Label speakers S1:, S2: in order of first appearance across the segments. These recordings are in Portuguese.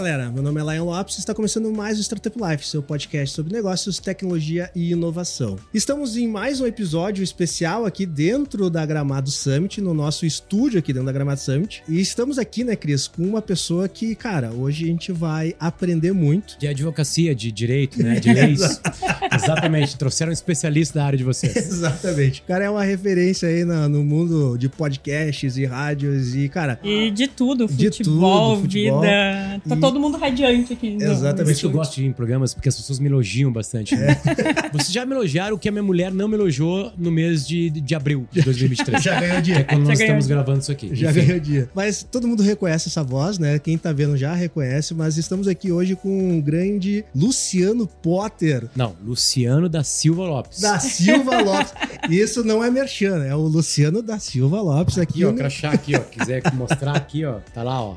S1: Galera, meu nome é Lion Lopes e está começando mais o Startup Life, seu podcast sobre negócios, tecnologia e inovação. Estamos em mais um episódio especial aqui dentro da Gramado Summit, no nosso estúdio aqui dentro da Gramado Summit. E estamos aqui, né, Cris, com uma pessoa que, cara, hoje a gente vai aprender muito.
S2: De advocacia, de direito, né, de leis. Exatamente, trouxeram um especialista da área de vocês.
S1: Exatamente. O cara é uma referência aí no, no mundo de podcasts e rádios e, cara...
S3: E de tudo,
S1: de
S3: futebol,
S1: tudo, futebol.
S3: vida... Tá todo mundo radiante aqui. no-
S1: Exatamente.
S2: Por isso que eu gosto de ir em programas, porque as pessoas me elogiam bastante. né? Vocês já me elogiaram o que a minha mulher não me elogiou no mês de, de abril de 2023.
S1: Já ganhou
S2: Que é
S1: dia.
S2: quando
S3: Já
S2: nós estamos
S3: dia.
S2: gravando isso aqui.
S1: Já
S2: Enfim.
S1: ganhou dia. Mas todo mundo reconhece essa voz, né? Quem tá vendo já reconhece, mas estamos aqui hoje com o grande Luciano Potter.
S2: Não, Luciano da Silva Lopes.
S1: Da Silva Lopes. Isso não é merchan, é o Luciano da Silva Lopes aqui.
S2: Aqui, ó,
S1: no-
S2: crachá aqui, ó. Quiser mostrar aqui, ó. Tá lá, ó.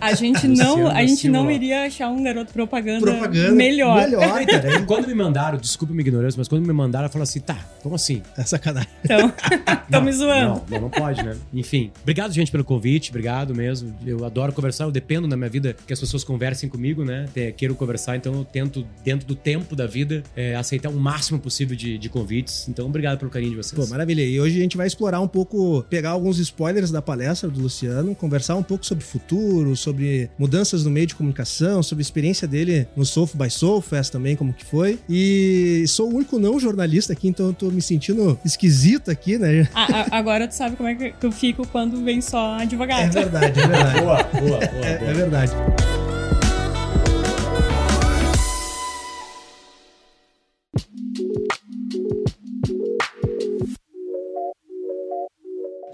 S3: A gente
S2: Luciano
S3: não, a gente não iria achar um garoto propaganda,
S1: propaganda
S3: melhor.
S1: Melhor, cara.
S2: Quando me mandaram, desculpa minha ignorância, mas quando me mandaram, eu falei assim, tá, como assim?
S1: É sacanagem.
S3: Então, tô me
S2: Não,
S3: zoando.
S2: Não, não pode, né? Enfim. Obrigado, gente, pelo convite. Obrigado mesmo. Eu adoro conversar. Eu dependo na minha vida que as pessoas conversem comigo, né? Quero conversar, então eu tento, dentro do tempo da vida, é, aceitar o máximo possível de, de convites. Então, obrigado pelo carinho de vocês.
S1: Pô, maravilha. E hoje a gente vai explorar um pouco, pegar alguns spoilers da palestra do Luciano, conversar um pouco sobre futuro, sobre mudanças no meio de comunicação, sobre a experiência dele no Soul by Soul Fest também, como que foi. E sou o único não jornalista aqui, então eu tô me sentindo esquisito aqui, né?
S3: A- a- agora tu sabe como é que eu fico quando vem só
S1: É
S3: advogado.
S1: verdade, é verdade.
S2: Boa, boa, boa.
S1: É,
S2: boa.
S1: é verdade.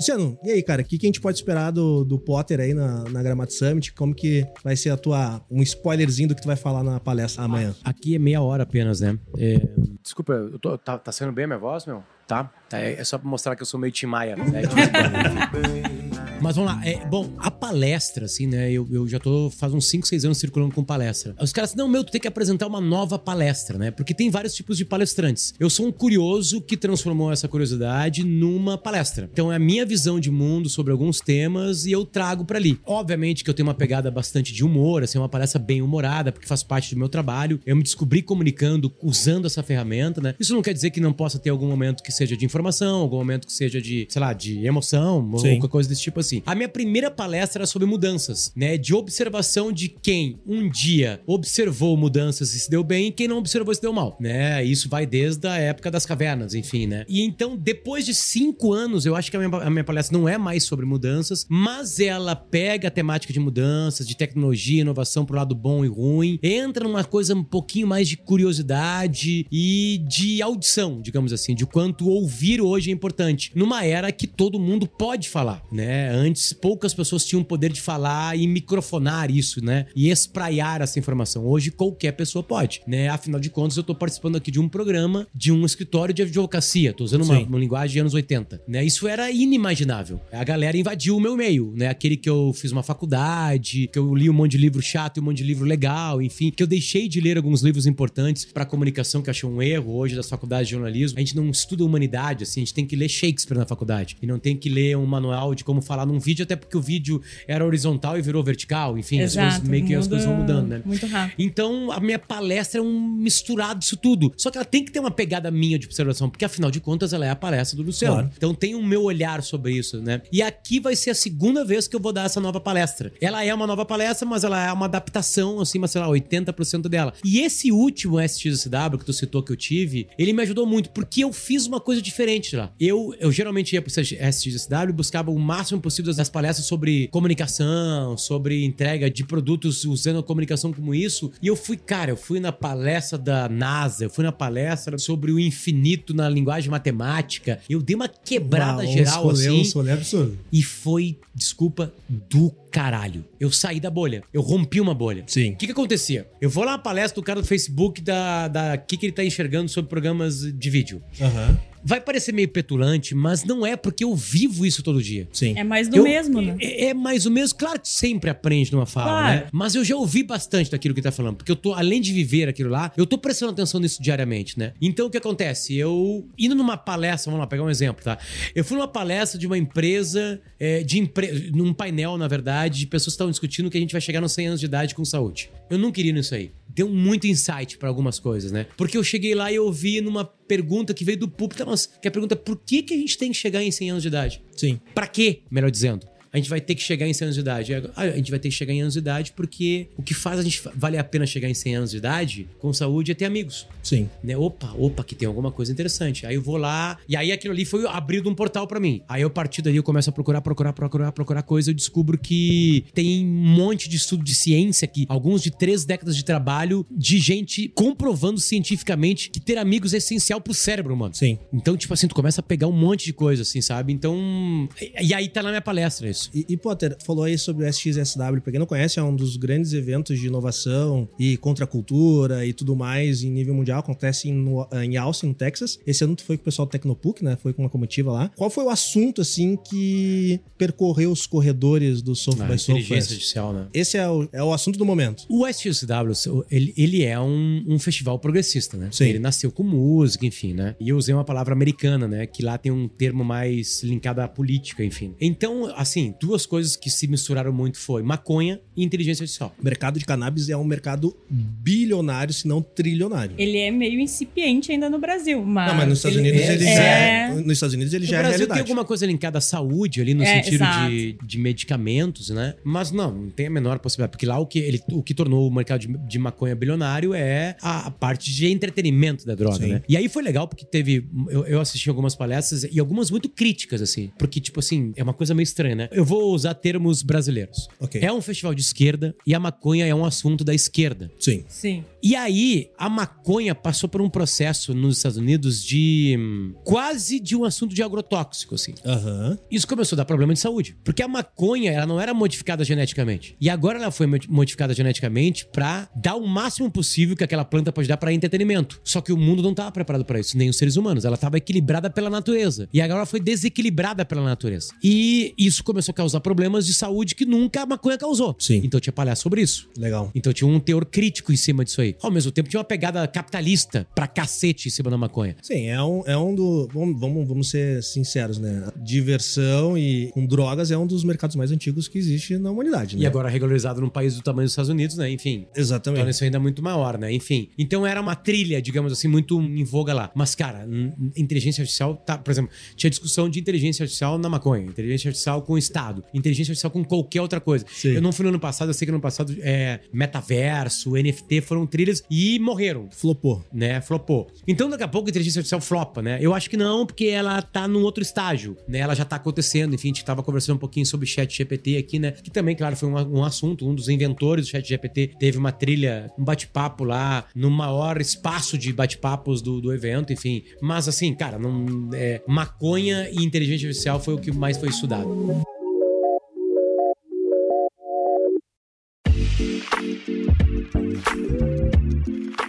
S1: Luciano, e aí, cara, o que, que a gente pode esperar do, do Potter aí na, na Gramado Summit? Como que vai ser a tua. um spoilerzinho do que tu vai falar na palestra amanhã?
S2: Aqui é meia hora apenas, né? É, Desculpa, eu tô- tá, tá sendo bem a minha voz, meu? Tá? Tá, É, é só pra mostrar que eu sou meio. Né? Em quando, enfim. Mas vamos lá. É, bom, a palestra, assim, né? Eu, eu já tô faz uns 5, 6 anos circulando com palestra. Os caras, não, meu, tu tem que apresentar uma nova palestra, né? Porque tem vários tipos de palestrantes. Eu sou um curioso que transformou essa curiosidade numa palestra. Então é a minha visão de mundo sobre alguns temas e eu trago pra ali. Obviamente que eu tenho uma pegada bastante de humor, assim, uma palestra bem humorada, porque faz parte do meu trabalho. Eu me descobri comunicando usando essa ferramenta, né? Isso não quer dizer que não possa ter algum momento que seja de informação, algum momento que seja de, sei lá, de emoção, ou
S1: Sim.
S2: qualquer coisa desse tipo assim. A minha primeira palestra era sobre mudanças, né? De observação de quem um dia observou mudanças e se deu bem e quem não observou se deu mal, né? Isso vai desde a época das cavernas, enfim, né? E então, depois de cinco anos, eu acho que a minha, a minha palestra não é mais sobre mudanças, mas ela pega a temática de mudanças, de tecnologia, inovação pro lado bom e ruim, entra numa coisa um pouquinho mais de curiosidade e de audição, digamos assim, de quanto ouvir hoje é importante. Numa era que todo mundo pode falar, né? Antes poucas pessoas tinham o poder de falar e microfonar isso, né? E espraiar essa informação. Hoje qualquer pessoa pode, né? Afinal de contas, eu tô participando aqui de um programa de um escritório de advocacia. Tô usando uma, uma linguagem de anos 80, né? Isso era inimaginável. A galera invadiu o meu meio, né? Aquele que eu fiz uma faculdade, que eu li um monte de livro chato e um monte de livro legal, enfim, que eu deixei de ler alguns livros importantes pra comunicação que eu achei um erro hoje das faculdades de jornalismo. A gente não estuda humanidade, assim, a gente tem que ler Shakespeare na faculdade e não tem que ler um manual de como falar num vídeo, até porque o vídeo era horizontal e virou vertical, enfim, as
S3: Exato.
S2: coisas, meio que as
S3: muda
S2: coisas vão mudando, né?
S3: Muito rápido.
S2: Então, a minha palestra é um misturado disso tudo. Só que ela tem que ter uma pegada minha de observação, porque afinal de contas ela é a palestra do Luciano.
S1: Claro.
S2: Então tem o meu olhar sobre isso, né? E aqui vai ser a segunda vez que eu vou dar essa nova palestra. Ela é uma nova palestra, mas ela é uma adaptação, assim, mas sei lá, 80% dela. E esse último SXSW que tu citou que eu tive, ele me ajudou muito, porque eu fiz uma coisa diferente lá. Eu, eu geralmente ia pro SXSW e buscava o máximo possível das palestras sobre comunicação, sobre entrega de produtos usando a comunicação como isso. E eu fui, cara, eu fui na palestra da NASA, eu fui na palestra sobre o infinito na linguagem matemática. Eu dei uma quebrada
S1: Uau,
S2: geral,
S1: um rolê,
S2: assim.
S1: Um rolê absurdo.
S2: E foi, desculpa, do caralho. Eu saí da bolha. Eu rompi uma bolha.
S1: Sim.
S2: O que que acontecia? Eu vou lá na palestra do cara do Facebook da, da que que ele tá enxergando sobre programas de vídeo.
S1: Aham.
S2: Vai parecer meio petulante, mas não é porque eu vivo isso todo dia.
S1: Sim.
S3: É mais do
S2: Eu-
S3: mesmo, né?
S2: É, é mais o mesmo. Claro que sempre aprende numa fala,
S3: Claro.
S2: né? Mas eu já ouvi bastante daquilo que tá falando. Porque eu tô, além de viver aquilo lá, eu tô prestando atenção nisso diariamente, né? Então o que acontece? Eu indo numa palestra, vamos lá, pegar um exemplo, tá? Eu fui numa palestra de uma empresa, é, de empre... num painel, na verdade, de pessoas que estavam discutindo que a gente vai chegar nos 100 anos de idade com saúde. Eu não queria nisso aí. Deu muito insight pra algumas coisas, né? Porque eu cheguei lá e eu ouvi numa pergunta que veio do público, mas que é a pergunta, por que, que a gente tem que chegar em 100 anos de idade?
S1: Sim.
S2: Pra quê, melhor dizendo? A gente vai ter que chegar em 100 anos de idade. Ah, A gente vai ter que chegar em anos de idade porque o que faz a gente vale a pena chegar em 100 anos de idade com saúde é ter amigos.
S1: Sim.
S2: Né? Opa, opa, que tem alguma coisa interessante. Aí eu vou lá, e aí aquilo ali foi abrindo um portal pra mim. Aí eu, a partir dali, eu começo a procurar, procurar, procurar, procurar coisa. Eu descubro que tem um monte de estudo de ciência aqui, alguns de três décadas de trabalho, de gente comprovando cientificamente que ter amigos é essencial pro cérebro, mano.
S1: Sim.
S2: Então, tipo assim, tu começa a pegar um monte de coisa, assim, sabe? Então. E, e aí tá na minha palestra isso.
S1: E, e Potter, falou aí sobre o SXSW, pra quem não conhece, é um dos grandes eventos de inovação e contra a cultura e tudo mais em nível mundial. Acontece em, em Austin, no Texas. Esse ano tu foi com o pessoal do Tecnopuc, né? Foi com uma comitiva lá. Qual foi o assunto, assim, que percorreu os corredores do South
S2: A
S1: by
S2: inteligência
S1: Southwest?
S2: artificial, né?
S1: Esse é o, é o assunto do momento.
S2: O SXW, ele, ele é um, um festival progressista, né?
S1: Sim.
S2: Ele nasceu com música, enfim, né? E eu usei uma palavra americana, né? Que lá tem um termo mais linkado à política, enfim. Então, assim, duas coisas que se misturaram muito foi maconha e inteligência artificial.
S1: O mercado de cannabis é um mercado bilionário, se não trilionário.
S3: Ele é meio incipiente ainda no Brasil, mas.
S1: Não, mas nos Estados
S3: ele-
S1: Unidos
S2: é-
S1: ele já
S3: é-
S1: é. Nos Estados Unidos ele
S2: O
S1: já é
S2: Brasil tem
S1: realidade.
S2: alguma coisa linkada à saúde ali, no
S3: É,
S2: sentido
S3: exato.
S2: de, de medicamentos, né? Mas não, não tem a menor possibilidade. Porque lá o que, ele, o que tornou o mercado de, de maconha bilionário é a, a parte de entretenimento da droga,
S1: Sim.
S2: né? E aí foi legal porque teve. Eu, eu assisti algumas palestras e algumas muito críticas, assim. Porque, tipo assim, é uma coisa meio estranha, né? Eu vou usar termos brasileiros.
S1: Ok.
S2: É um festival de esquerda e a maconha é um assunto da esquerda.
S1: Sim.
S3: Sim.
S2: E aí, a maconha passou por um processo nos Estados Unidos de. hum, quase de um assunto de agrotóxico, assim.
S1: Aham.
S2: Isso começou a dar problema de saúde. Porque a maconha, ela não era modificada geneticamente. E agora ela foi modi- modificada geneticamente pra dar o máximo possível que aquela planta pode dar pra entretenimento. Só que o mundo não tava preparado pra isso, nem os seres humanos. Ela tava equilibrada pela natureza. E agora ela foi desequilibrada pela natureza. E isso começou a causar problemas de saúde que nunca a maconha causou.
S1: Sim.
S2: Então tinha palhaço sobre isso.
S1: Legal.
S2: Então tinha um teor crítico em cima disso aí. Ao mesmo tempo tinha uma pegada capitalista pra cacete em cima da maconha.
S1: Sim, é um, é um do. Vamos, vamos, vamos ser sinceros, né? Diversão e com drogas é um dos mercados mais antigos que existe na humanidade, né?
S2: E agora regularizado num país do tamanho dos Estados Unidos, né? Enfim, torna
S1: Exatamente.
S2: isso ainda muito maior, né? Enfim. Então era uma trilha, digamos assim, muito em voga lá. Mas, cara, inteligência artificial, tá, por exemplo, tinha discussão de inteligência artificial na maconha, inteligência artificial com o Inteligência artificial com qualquer outra coisa.
S1: Sim.
S2: Eu não fui no ano passado, eu sei que no ano passado é, metaverso, NFT foram trilhas e morreram.
S1: Flopou.
S2: Né, flopou. Então, daqui a pouco a inteligência artificial flopa, né? Eu acho que não, porque ela tá num outro estágio, né? Ela já tá acontecendo. Enfim, a gente tava conversando um pouquinho sobre chat GPT aqui, né? Que também, claro, foi um, um assunto. Um dos inventores do chat GPT teve uma trilha, um bate-papo lá, no maior espaço de bate-papos do, do evento, enfim. Mas, assim, cara, não, é, maconha e inteligência artificial foi o que mais foi estudado.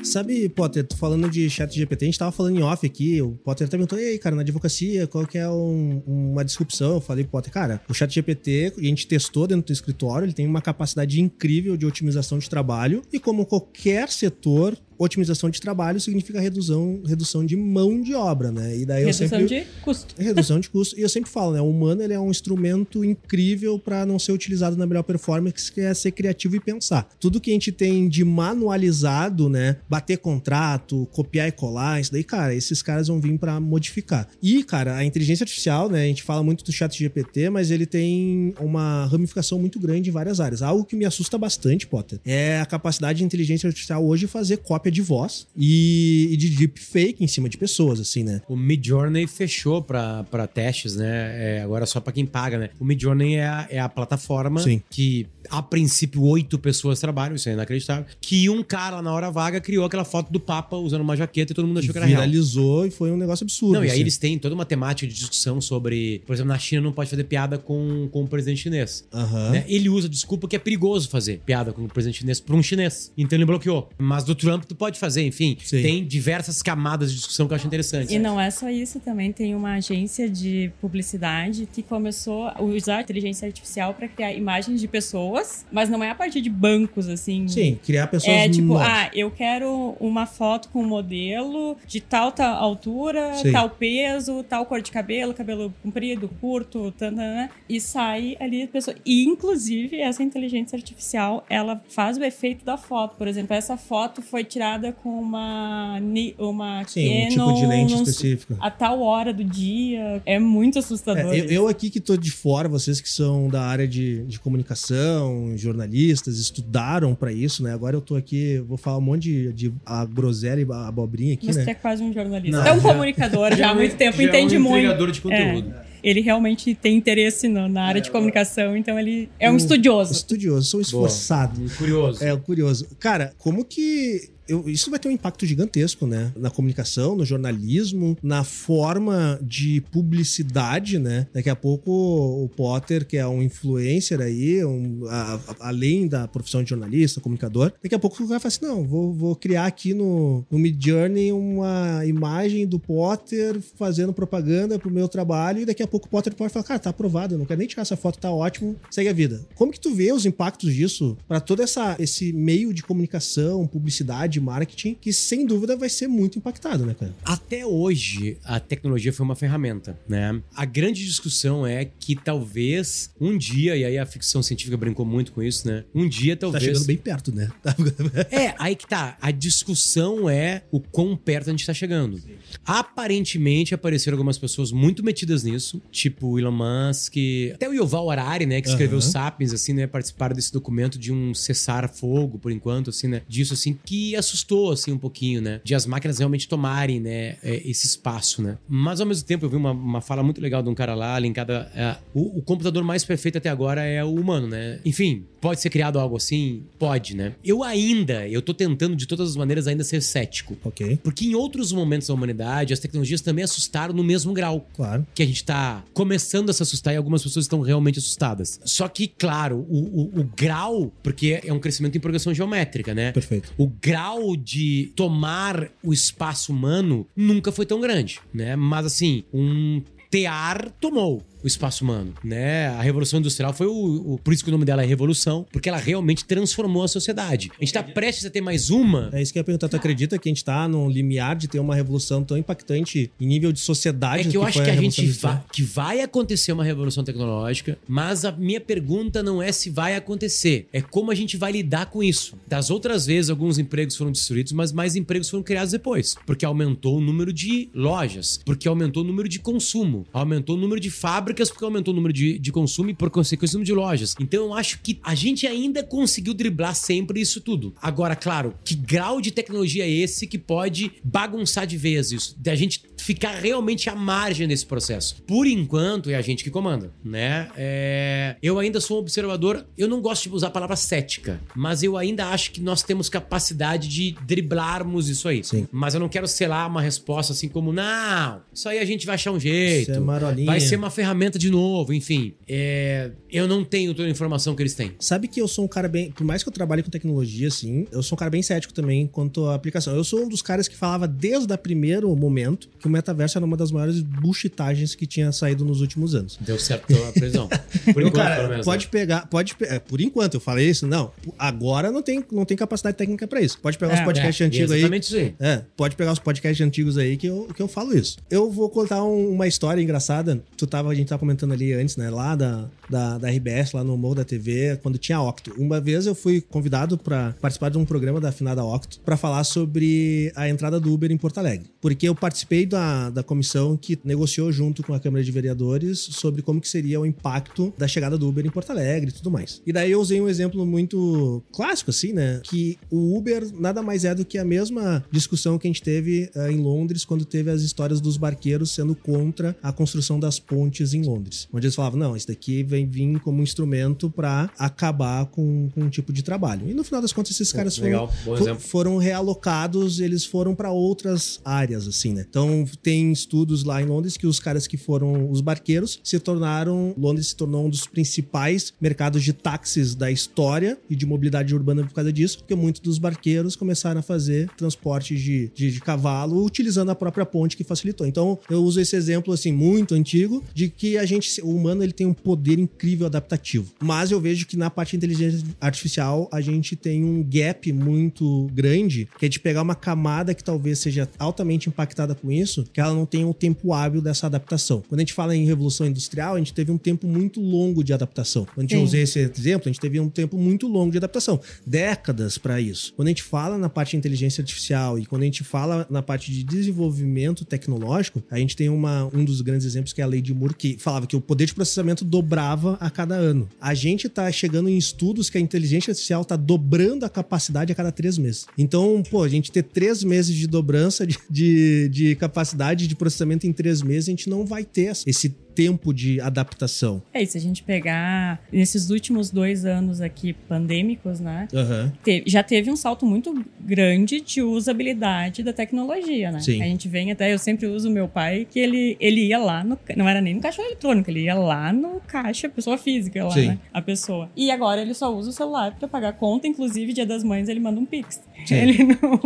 S1: Sabe, Potter, tu falando de chat GPT, a gente tava falando em off aqui, o Potter até perguntou, aí, cara, na advocacia, qual que é um- uma disrupção? Eu falei, Potter, cara, o chat GPT, a gente testou dentro do escritório, ele tem uma capacidade incrível de otimização de trabalho, e como qualquer setor, otimização de trabalho significa redução, redução de mão de obra, né? E daí eu
S3: Redução
S1: sempre...
S3: de custo.
S1: Redução de custo. E eu sempre falo, né? O humano ele é um instrumento incrível para não ser utilizado na melhor performance, que é ser criativo e pensar. Tudo que a gente tem de manualizado, né? Bater contrato, copiar e colar, isso daí, cara, esses caras vão vir para modificar. E, cara, a inteligência artificial, né? A gente fala muito do chat GPT, mas ele tem uma ramificação muito grande em várias áreas. Algo que me assusta bastante, Potter, é a capacidade de inteligência artificial hoje fazer cópia de voz e, e de deepfake em cima de pessoas, assim, né?
S2: O Midjourney fechou pra pra testes, né? É, agora só pra quem paga, né? O Midjourney é a, é a plataforma
S1: Sim.
S2: que, a princípio, oito pessoas trabalham, isso é inacreditável. Que um cara na hora vaga criou aquela foto do Papa usando uma jaqueta e todo mundo achou que era real.
S1: viralizou e foi um negócio absurdo.
S2: Não, e aí
S1: assim.
S2: eles têm toda uma temática de discussão sobre, por exemplo, na China não pode fazer piada com, com o presidente chinês.
S1: Aham.
S2: né? Ele usa desculpa que é perigoso fazer piada com o presidente chinês pra um chinês. Então ele bloqueou. Mas do Trump tu pode fazer, enfim.
S1: Sim.
S2: Tem diversas camadas de discussão que eu acho interessante.
S3: E não é só isso, também tem uma agência de publicidade que começou a usar a inteligência artificial para criar imagens de pessoas, mas não é a partir de bancos, assim.
S1: Sim, criar pessoas
S3: É tipo,
S1: novas.
S3: ah, eu quero uma foto com um modelo de tal, tal altura,
S1: Sim.
S3: tal peso, tal cor de cabelo, cabelo comprido, curto, tanana, e sai ali a pessoa. E, inclusive, essa inteligência artificial, ela faz o efeito da foto. Por exemplo, essa foto foi tirada com uma, uma
S1: Sim, um tipo de lente
S3: num-
S1: específica.
S3: a tal hora do dia. É muito assustador.
S1: É, eu, eu aqui que tô de fora, vocês que são da área de, de comunicação, jornalistas, estudaram pra isso, né? Agora eu tô aqui, vou falar um monte de, de a groselha e a abobrinha aqui,
S3: Mas
S1: né?
S3: tu é quase um jornalista.
S1: Não,
S3: é um
S2: já-
S3: comunicador já há muito tempo, entende
S2: um
S3: muito.
S2: de conteúdo.
S3: Ele realmente tem interesse no- na área de comunicação, então ele é um
S1: Um
S3: estudioso.
S1: Estudioso, sou esforçado.
S2: Curioso.
S1: É, curioso. Cara, como que. Eu- isso vai ter um impacto gigantesco, né? Na comunicação, no jornalismo, na forma de publicidade, né? Daqui a pouco o Potter, que é um influencer aí, um- a- a- além da profissão de jornalista, comunicador, daqui a pouco o cara fala assim: não, vou, vou criar aqui no, no Mid Journey uma imagem do Potter fazendo propaganda pro meu trabalho, e daqui a pouco o Potter pode falar: cara, tá aprovado, eu não quero nem tirar essa foto, tá ótimo, segue a vida. Como que tu vê os impactos disso para todo essa, esse meio de comunicação, publicidade, marketing, que sem dúvida vai ser muito impactado, né, cara?
S2: Até hoje, a tecnologia foi uma ferramenta, né? A grande discussão é que talvez um dia, e aí a ficção científica brincou muito com isso, né? Um dia
S1: Tá
S2: talvez.
S1: chegando bem perto, né?
S2: É, aí que tá. A discussão é o quão perto a gente tá chegando. Aparentemente apareceram algumas pessoas muito metidas nisso, tipo o Elon Musk, até o Yuval Harari, né, que escreveu
S1: Aham.
S2: Sapiens, assim, né, participaram desse documento de um cessar-fogo, por enquanto, assim, né, disso, assim, que assustou, assim, um pouquinho, né, de as máquinas realmente tomarem, né, é, esse espaço, né. Mas, ao mesmo tempo, eu vi uma, uma fala muito legal de um cara lá, linkada. O, o computador mais perfeito até agora é o humano, né. Enfim, pode ser criado algo assim? Pode, né. Eu ainda, eu tô tentando de todas as maneiras ainda ser cético.
S1: ok,
S2: Porque em outros momentos da humanidade, as tecnologias também assustaram no mesmo grau
S1: claro.
S2: que a gente tá começando a se assustar e algumas pessoas estão realmente assustadas. Só que, claro, o, o- o grau, porque é um crescimento em progressão geométrica, né?
S1: Perfeito.
S2: O grau de tomar o espaço humano nunca foi tão grande, né? Mas assim, um tear tomou o espaço humano, né? A Revolução Industrial foi o, o- Por isso que o nome dela é Revolução, porque ela realmente transformou a sociedade. A gente tá prestes a ter mais uma
S1: É isso que eu ia perguntar. Tu acredita que a gente tá no limiar de ter uma revolução tão impactante em nível de sociedade?
S2: É que eu acho que a,
S1: Revolução
S2: gente vai, que vai acontecer uma revolução tecnológica, mas a minha pergunta não é se vai acontecer, é como a gente vai lidar com isso. Das outras vezes, alguns empregos foram destruídos, mas mais empregos foram criados depois, porque aumentou o número de lojas, porque aumentou o número de consumo, aumentou o número de fábricas, porque aumentou o número de, de consumo e, por consequência, o número de lojas. Então, eu acho que a gente ainda conseguiu driblar sempre isso tudo. Agora, claro, que grau de tecnologia é esse que pode bagunçar de vez isso? Da gente ficar realmente à margem desse processo. Por enquanto, é a gente que comanda, né? É, Eu ainda sou um observador, eu não gosto de usar a palavra cética, mas eu ainda acho que nós temos capacidade de driblarmos isso aí.
S1: Sim.
S2: Mas eu não quero selar uma resposta assim como, não, isso aí a gente vai achar um jeito.
S1: Isso é marolinha.
S2: vai ser uma ferramenta de novo, enfim. É, Eu não tenho toda a informação que eles têm.
S1: Sabe que eu sou um cara bem. Por mais que eu trabalhe com tecnologia, assim, eu sou um cara bem cético também quanto à aplicação. Eu sou um dos caras que falava desde o primeiro momento que o metaverso era uma das maiores bullshitagens que tinha saído nos últimos anos.
S2: Deu certo a prisão. Por enquanto,
S1: cara,
S2: pelo menos.
S1: pode
S2: né?
S1: pegar, pode é, por enquanto eu falei isso, não. Agora não tem, não tem capacidade técnica pra isso. Pode pegar os
S3: É,
S1: podcasts
S2: É,
S1: antigos aí.
S2: Exatamente isso aí.
S1: É, pode pegar os podcasts antigos aí que eu, que eu falo isso. Eu vou contar um- uma história engraçada. Tu tava, a gente tava comentando ali antes, né? Lá da, da, da RBS, lá no Morro da TV, quando tinha a Octo. Uma vez eu fui convidado pra participar de um programa da afinada Octo pra falar sobre a entrada do Uber em Porto Alegre. Porque eu participei da, da comissão que negociou junto com a Câmara de Vereadores sobre como que seria o impacto da chegada do Uber em Porto Alegre e tudo mais. E daí eu usei um exemplo muito clássico, assim, né? Que o Uber nada mais é do que a mesma discussão que a gente teve eh, em Londres quando teve as histórias dos barqueiros sendo contra a construção das pontes em Londres. Onde eles falavam, não, isso daqui vem vir como instrumento pra acabar com, com um tipo de trabalho. E no final das contas, esses caras foram,
S2: legal, bom
S1: fo-
S2: exemplo.
S1: foram realocados, eles foram pra outras áreas, assim, né? Então tem estudos lá em Londres que os caras que foram os barqueiros se tornaram. Londres se tornou um dos principais mercados de táxis da história e de mobilidade urbana por causa disso, porque muitos dos barqueiros começaram a fazer transporte de, de, de cavalo utilizando a própria ponte que facilitou. Então, eu uso esse exemplo assim muito antigo de que a gente, o humano, ele tem um poder incrível adaptativo. Mas eu vejo que na parte de inteligência artificial a gente tem um gap muito grande, que é de pegar uma camada que talvez seja altamente impactada com isso, que ela não tenha o um tempo hábil dessa adaptação. Quando a gente fala em revolução industrial, a gente teve um tempo muito longo de adaptação. Quando a gente usei esse exemplo, a gente teve um tempo muito longo de adaptação, décadas para isso. Quando a gente fala na parte de inteligência artificial e quando a gente fala na parte de desenvolvimento tecnológico, a gente tem uma, um dos grandes exemplos que é a lei de Moore, que falava que o poder de processamento dobrava a cada ano. A gente está chegando em estudos que a inteligência artificial está dobrando a capacidade a cada três meses. Então, pô, a gente ter três meses de dobrança de, de, de capacidade de processamento em três meses, a gente não vai ter esse tempo de adaptação.
S3: É, se a gente pegar nesses últimos dois anos aqui pandêmicos, né?
S1: Uhum.
S3: Teve, já teve um salto muito grande de usabilidade da tecnologia, né?
S1: Sim.
S3: A gente vem até, eu sempre uso o meu pai, que ele, ele ia lá no. Não era nem no caixa eletrônico, ele ia lá no caixa, pessoa física lá,
S1: Sim.
S3: né? A pessoa. E agora ele só usa o celular para pagar conta, inclusive dia das mães ele manda um Pix.
S1: Sim.
S3: Ele não.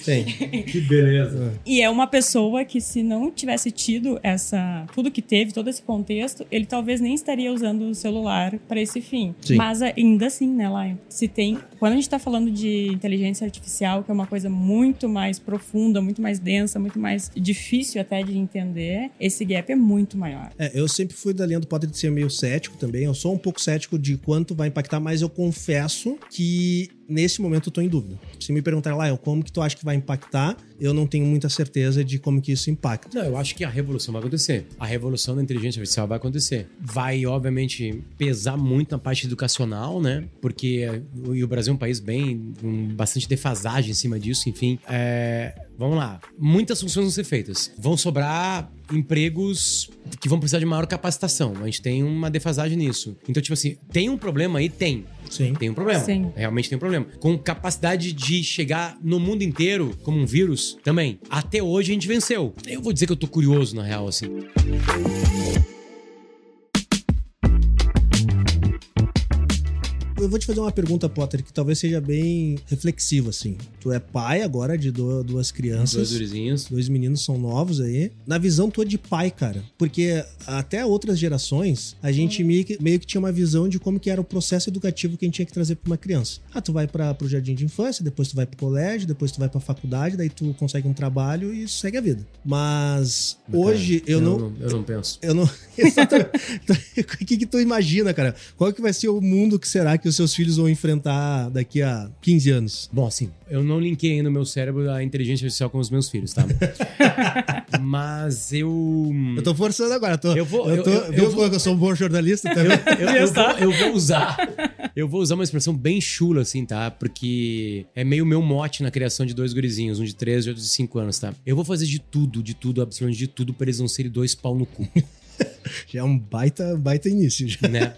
S1: Sim.
S2: Que beleza.
S3: E é uma pessoa que, se não tivesse tido essa. tudo que teve, todo esse contexto, ele talvez nem estaria usando o celular para esse fim.
S1: Sim.
S3: Mas ainda assim, né, Lion? Se tem. Quando a gente tá falando de inteligência artificial, que é uma coisa muito mais profunda, muito mais densa, muito mais difícil até de entender, esse gap é muito maior.
S1: É, eu sempre fui da linha do Potter de ser meio cético também. Eu sou um pouco cético de quanto vai impactar, mas eu confesso que nesse momento eu tô em dúvida. Se me perguntar lá, como que tu acha que vai impactar, eu não tenho muita certeza de como que isso impacta.
S2: Não, eu acho que a revolução vai acontecer. A revolução da inteligência artificial vai acontecer. Vai, obviamente, pesar muito na parte educacional, né? Porque o, e o Brasil é um país bem. com bastante defasagem em cima disso, enfim. É, vamos lá. Muitas funções vão ser feitas. Vão sobrar empregos que vão precisar de maior capacitação. A gente tem uma defasagem nisso. Então, tipo assim, tem um problema aí? Tem.
S1: Sim.
S2: Tem um problema.
S3: Sim.
S2: Realmente tem um problema. Com capacidade de chegar no mundo inteiro como um vírus também. Até hoje a gente venceu. Eu vou dizer que eu tô curioso, na real, assim.
S1: Eu vou te fazer uma pergunta, Potter, que talvez seja bem reflexiva, assim. Tu é pai agora de du- duas crianças.
S2: Dois gurizinhos.
S1: Dois meninos são novos aí. Na visão tua de pai, cara. Porque até outras gerações, a gente meio que, meio que tinha uma visão de como que era o processo educativo que a gente tinha que trazer pra uma criança. Ah, tu vai para pro jardim de infância, depois tu vai pro colégio, depois tu vai pra faculdade, daí tu consegue um trabalho e segue a vida. Mas hoje eu não...
S2: Eu não penso.
S1: Eu não. Exatamente. o que, que tu imagina, cara? Qual que vai ser o mundo que será que os seus filhos vão enfrentar daqui a 15 anos?
S2: Bom, assim, eu não linkei ainda no meu cérebro a inteligência artificial com os meus filhos, tá? Mas eu.
S1: Eu tô forçando agora. Eu, tô,
S2: Eu vou-
S1: Eu, tô,
S2: eu- eu-
S1: viu
S2: eu vou-
S1: eu sou um bom jornalista também?
S2: Eu, eu vou, eu vou usar. Eu vou usar uma expressão bem chula, assim, tá? Porque é meio meu mote na criação de dois gurizinhos, um de 13 e outro de 5 anos, tá? Eu vou fazer de tudo, de tudo, absolutamente de tudo, pra eles não serem dois pau no cu,
S1: Já é um baita, baita início. Já.
S2: né?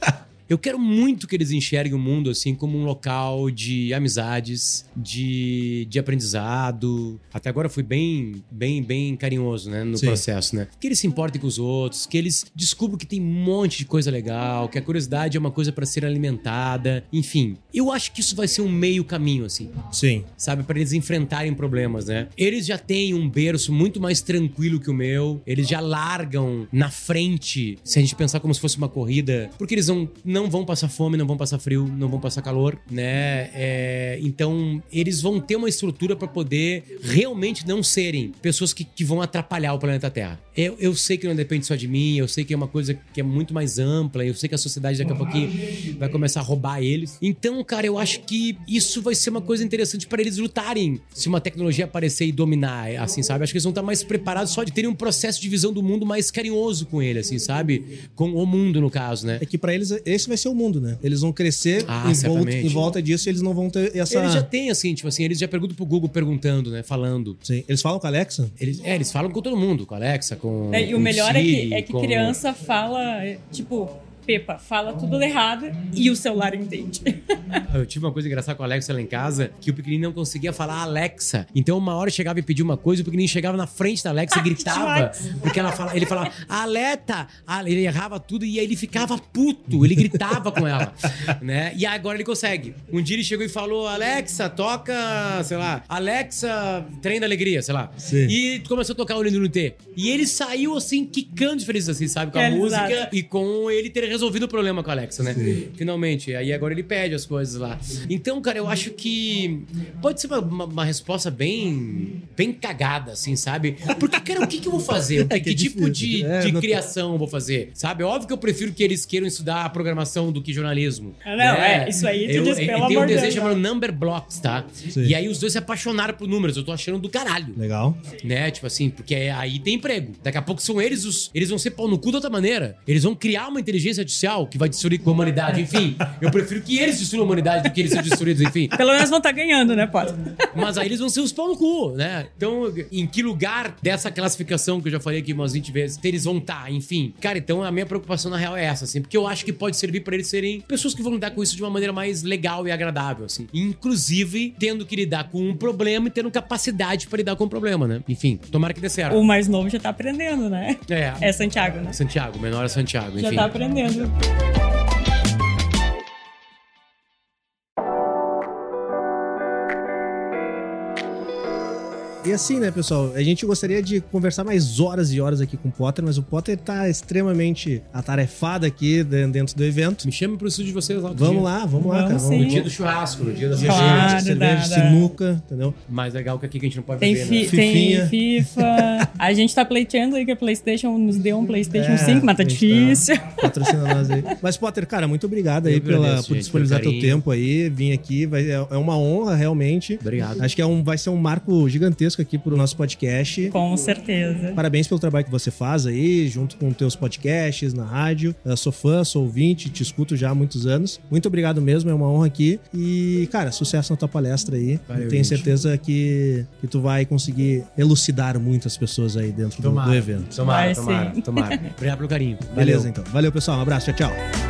S2: Eu quero muito que eles enxerguem o mundo assim como um local de amizades, de, de aprendizado. Até agora fui bem, bem, bem carinhoso, né, no
S1: Sim.
S2: processo, né? Que eles se importem com os outros, que eles descubram que tem um monte de coisa legal, que a curiosidade é uma coisa para ser alimentada, enfim. Eu acho que isso vai ser um meio caminho assim
S1: Sim.
S2: sabe? Para eles enfrentarem problemas, né? Eles já têm um berço muito mais tranquilo que o meu. Eles já largam na frente, se a gente pensar como se fosse uma corrida, porque eles não, não vão passar fome, não vão passar frio, não vão passar calor, né? É, então, eles vão ter uma estrutura para poder realmente não serem pessoas que, que vão atrapalhar o planeta Terra. Eu, eu sei que não depende só de mim, eu sei que é uma coisa que é muito mais ampla, eu sei que a sociedade daqui a pouquinho vai começar a roubar eles. Então, cara, eu acho que isso vai ser uma coisa interessante para eles lutarem se uma tecnologia aparecer e dominar, assim, sabe? Acho que eles vão estar mais preparados só de terem um processo de visão do mundo mais carinhoso com ele, assim, sabe? Com o mundo, no caso, né?
S1: É que pra eles esse vai ser o mundo, né? Eles vão crescer
S2: Ah,
S1: em, volta, em volta disso e eles não vão ter essa.
S2: Eles já têm, assim, tipo assim, eles já perguntam pro Google perguntando, né? Falando.
S1: Sim. Eles falam com a Alexa?
S2: Eles, é, eles falam com todo mundo, com a Alexa, com.
S3: É, e o
S2: com
S3: melhor é
S2: Siri,
S3: que, é que
S2: com-
S3: criança fala, é, tipo, Pepa, fala tudo errado e o celular entende.
S2: Eu tive uma coisa engraçada com a Alexa lá em casa, que o pequenininho não conseguia falar Alexa. Então uma hora chegava e pedia uma coisa, o pequenininho chegava na frente da Alexa e gritava. porque ela fala, ele falava, Aleta! Ah, Ele errava tudo e aí ele ficava puto, ele gritava com ela. Né? E agora ele consegue. Um dia ele chegou e falou, Alexa, toca, sei lá, Alexa, trem da alegria, sei lá.
S1: Sim.
S2: E começou a tocar o Lindo no T. E ele saiu assim, quicando de feliz, assim, sabe? Com a
S3: Realizado.
S2: música e com ele ter resolvido o problema com a Alexa, né? Finalmente. Aí agora ele pede as coisas lá. Então, cara, eu acho que pode ser uma, uma- uma resposta bem bem cagada, assim, sabe? Porque, cara, o que, que eu vou fazer?
S1: É
S2: Que,
S1: que é
S2: que tipo de,
S1: difícil. É,
S2: de
S1: não-
S2: criação eu vou fazer? Sabe? Óbvio que eu prefiro que eles queiram estudar programação do que jornalismo.
S3: Ah, não, é, isso aí tu
S2: eu,
S3: diz,
S2: eu-
S3: pelo
S2: eu tenho um
S3: de Deus,
S2: chamado Number Blocks, tá?
S1: Sim.
S2: E aí os dois se apaixonaram por números. Eu tô achando do caralho
S1: Legal.
S2: né? Tipo assim, porque aí tem emprego. Daqui a pouco são eles os. Eles vão ser pau no cu de outra maneira. Eles vão criar uma inteligência artificial que vai destruir com a humanidade. Enfim, eu prefiro que eles destruam a humanidade do que eles sejam destruídos, enfim.
S3: Pelo menos vão estar ganhando, né, Potter?
S2: Mas aí eles vão ser os pau no cu, né? Então, em que lugar dessa classificação que eu já falei aqui umas 20 vezes, eles vão estar, enfim. Cara, então a minha preocupação na real é essa, assim, porque eu acho que pode servir pra eles serem pessoas que vão lidar com isso de uma maneira mais legal e agradável, assim. Inclusive, tendo que lidar com um problema e tendo capacidade pra lidar com o problema, né? Enfim, tomara que dê certo.
S3: O mais novo já tá aprendendo, né?
S2: É.
S3: É Santiago, né?
S2: Santiago, menor é Santiago,
S3: Já
S2: enfim.
S3: tá aprendendo. Bye.
S1: E assim, né, pessoal? A gente gostaria de conversar mais horas e horas aqui com o Potter, mas o Potter tá extremamente atarefado aqui de- dentro do evento.
S2: Me chame pro estúdio de vocês lá.
S1: Vamos
S2: dia.
S1: lá, vamos lá,
S3: Vamos
S1: cara.
S3: sim.
S2: No dia do churrasco, no dia da
S1: Dia
S3: Claro,
S1: de cerveja,
S3: dá.
S1: sinuca, entendeu?
S2: Mais legal que aqui que a gente não pode
S3: Tem,
S2: beber,
S3: fi-
S2: né?
S1: Fifinha.
S3: tem FIFA. A gente tá pleiteando aí que a PlayStation nos deu um PlayStation
S1: É,
S3: 5, mas tá
S1: gente
S3: difícil.
S1: Patrocina nós aí. Mas, Potter, cara, muito obrigado aí
S2: Eu
S1: pela,
S2: agradeço,
S1: por
S2: gente,
S1: disponibilizar teu tempo aí, vir aqui. Vai, é, é uma honra, realmente.
S2: Obrigado.
S1: Acho que é um, vai ser um marco gigantesco aqui pro nosso podcast.
S3: Com certeza.
S1: Parabéns pelo trabalho que você faz aí, junto com teus podcasts na rádio. Eu sou fã, sou ouvinte, te escuto já há muitos anos. Muito obrigado mesmo, é uma honra aqui. E, cara, sucesso na tua palestra aí.
S2: Valeu,
S1: Tenho
S2: gente.
S1: certeza que, que tu vai conseguir elucidar muitas pessoas aí dentro do, do evento.
S2: Tomara,
S3: Vai
S2: tomara,
S3: sim.
S2: tomara. Obrigado pelo carinho.
S1: Beleza,
S2: Valeu.
S1: então. Valeu, pessoal. Um abraço. Tchau, tchau.